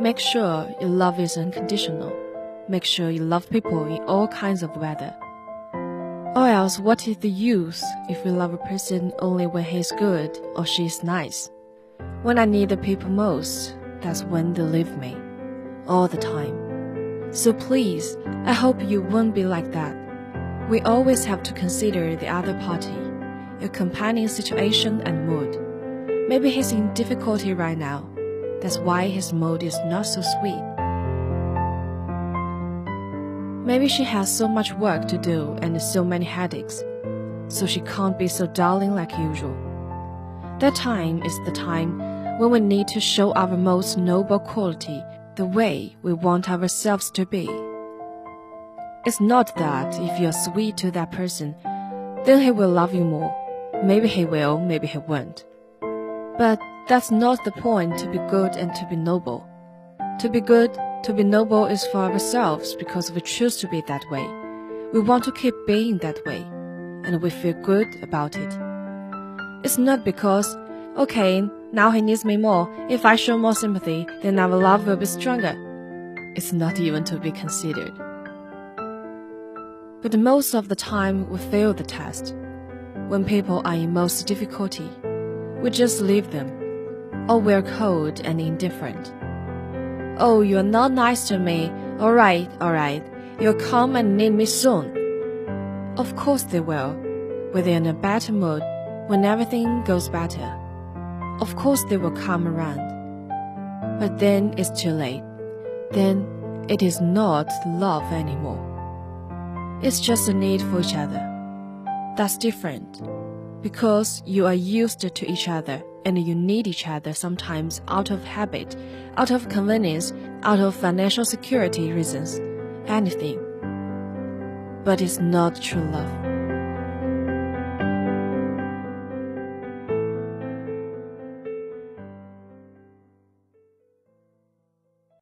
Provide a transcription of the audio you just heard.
Make sure your love is unconditional. Make sure you love people in all kinds of weather. Or else, what is the use if you love a person only when he's good or she's nice? When I need the people most, that's when they leave me. All the time. So please, I hope you won't be like that. We always have to consider the other party, your companion's situation and mood. Maybe he's in difficulty right now. That's why his mood is not so sweet. Maybe she has so much work to do and so many headaches, so she can't be so darling like usual. That time is the time when we need to show our most noble quality the way we want ourselves to be. It's not that if you're sweet to that person, then he will love you more. Maybe he will, maybe he won't. But that's not the point to be good and to be noble. To be good, to be noble is for ourselves because we choose to be that way. We want to keep being that way, and we feel good about it. It's not because, okay, now he needs me more. If I show more sympathy, then our love will be stronger. It's not even to be considered. But most of the time, we fail the test. When people are in most difficulty, we just leave them, or we're cold and indifferent. Oh, you're not nice to me. All right, all right. You'll come and need me soon. Of course they will, when they're in a better mood, when everything goes better. Of course they will come around. But then it's too late. Then it is not love anymore. It's just a need for each other. That's different. Because you are used to each other and you need each other sometimes out of habit, out of convenience, out of financial security reasons, anything. But it's not true love.